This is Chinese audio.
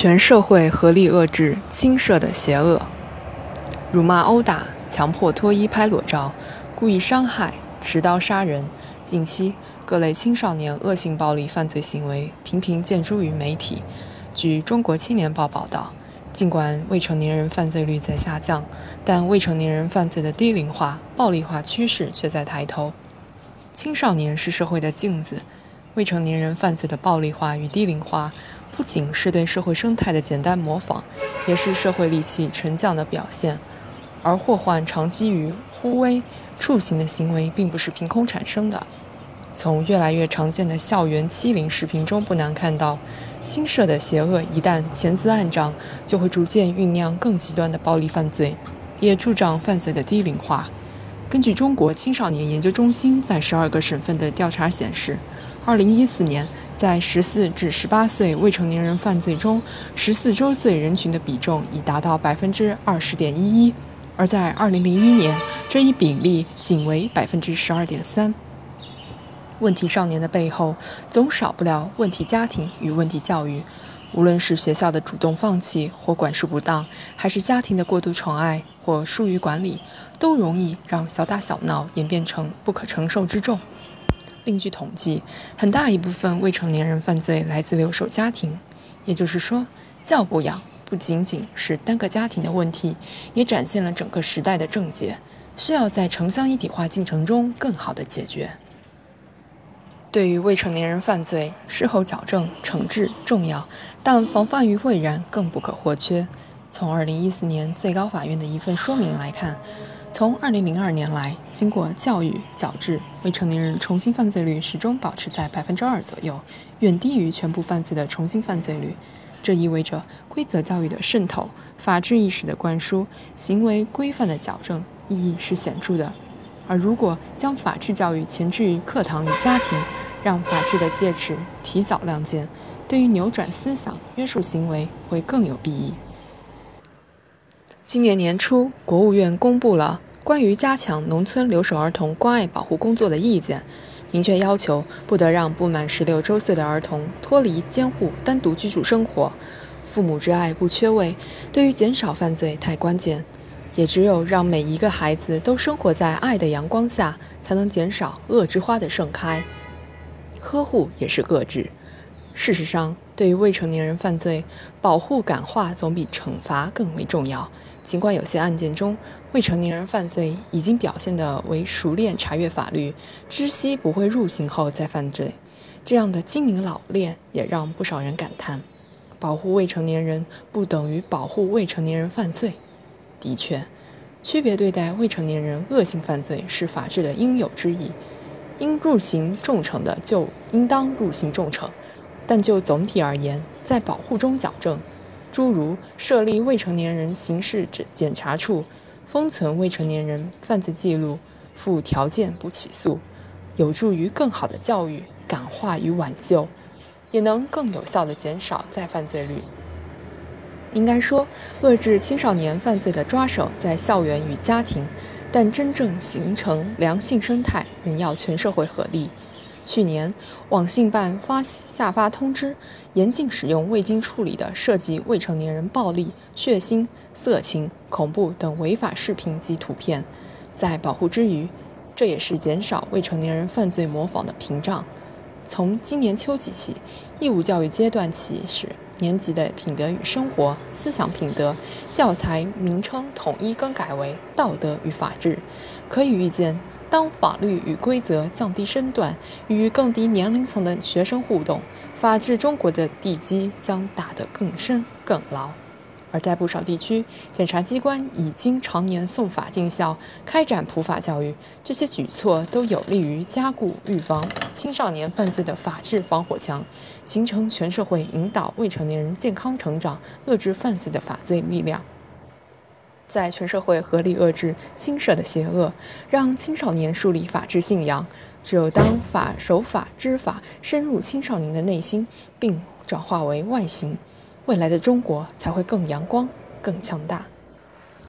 全社会合力遏制轻涉的邪恶，辱骂、殴打、强迫脱衣拍裸照、故意伤害、持刀杀人。近期各类青少年恶性暴力犯罪行为频频见诸于媒体。据《中国青年报》报道，尽管未成年人犯罪率在下降，但未成年人犯罪的低龄化、暴力化趋势却在抬头。青少年是社会的镜子，未成年人犯罪的暴力化与低龄化。不仅是对社会生态的简单模仿，也是社会戾气沉降的表现。而祸患常基于忽微、触行的行为，并不是凭空产生的。从越来越常见的校园欺凌视频中，不难看到，新设的邪恶一旦潜滋暗长，就会逐渐酝酿更极端的暴力犯罪，也助长犯罪的低龄化。根据中国青少年研究中心在十二个省份的调查显示，二零一四年。在十四至十八岁未成年人犯罪中，十四周岁人群的比重已达到百分之二十点一一，而在二零零一年，这一比例仅为百分之十二点三。问题少年的背后，总少不了问题家庭与问题教育。无论是学校的主动放弃或管束不当，还是家庭的过度宠爱或疏于管理，都容易让小打小闹演变成不可承受之重。另据统计，很大一部分未成年人犯罪来自留守家庭，也就是说，教不养不仅仅是单个家庭的问题，也展现了整个时代的症结，需要在城乡一体化进程中更好的解决。对于未成年人犯罪，事后矫正惩治重要，但防范于未然更不可或缺。从2014年最高法院的一份说明来看。从2002年来，经过教育矫治，未成年人重新犯罪率始终保持在百分之二左右，远低于全部犯罪的重新犯罪率。这意味着规则教育的渗透、法治意识的灌输、行为规范的矫正意义是显著的。而如果将法治教育前置于课堂与家庭，让法治的戒尺提早亮剑，对于扭转思想、约束行为会更有裨益。今年年初，国务院公布了关于加强农村留守儿童关爱保护工作的意见，明确要求不得让不满十六周岁的儿童脱离监护单独居住生活。父母之爱不缺位，对于减少犯罪太关键。也只有让每一个孩子都生活在爱的阳光下，才能减少恶之花的盛开。呵护也是遏制。事实上，对于未成年人犯罪，保护感化总比惩罚更为重要。尽管有些案件中，未成年人犯罪已经表现得为熟练查阅法律，知悉不会入刑后再犯罪，这样的精明老练也让不少人感叹：保护未成年人不等于保护未成年人犯罪。的确，区别对待未成年人恶性犯罪是法治的应有之义，应入刑重惩的就应当入刑重惩，但就总体而言，在保护中矫正。诸如设立未成年人刑事检检查处，封存未成年人犯罪记录，附条件不起诉，有助于更好的教育、感化与挽救，也能更有效地减少再犯罪率。应该说，遏制青少年犯罪的抓手在校园与家庭，但真正形成良性生态，仍要全社会合力。去年，网信办发下发通知，严禁使用未经处理的涉及未成年人暴力、血腥、色情、恐怖等违法视频及图片。在保护之余，这也是减少未成年人犯罪模仿的屏障。从今年秋季起，义务教育阶段起始，年级的品德与生活、思想品德教材名称统一更改为道德与法治。可以预见。当法律与规则降低身段，与更低年龄层的学生互动，法治中国的地基将打得更深更牢。而在不少地区，检察机关已经常年送法进校，开展普法教育，这些举措都有利于加固预防青少年犯罪的法治防火墙，形成全社会引导未成年人健康成长、遏制犯罪的法罪力量。在全社会合力遏制轻涉的邪恶，让青少年树立法治信仰。只有当法守法知法深入青少年的内心，并转化为外形，未来的中国才会更阳光、更强大。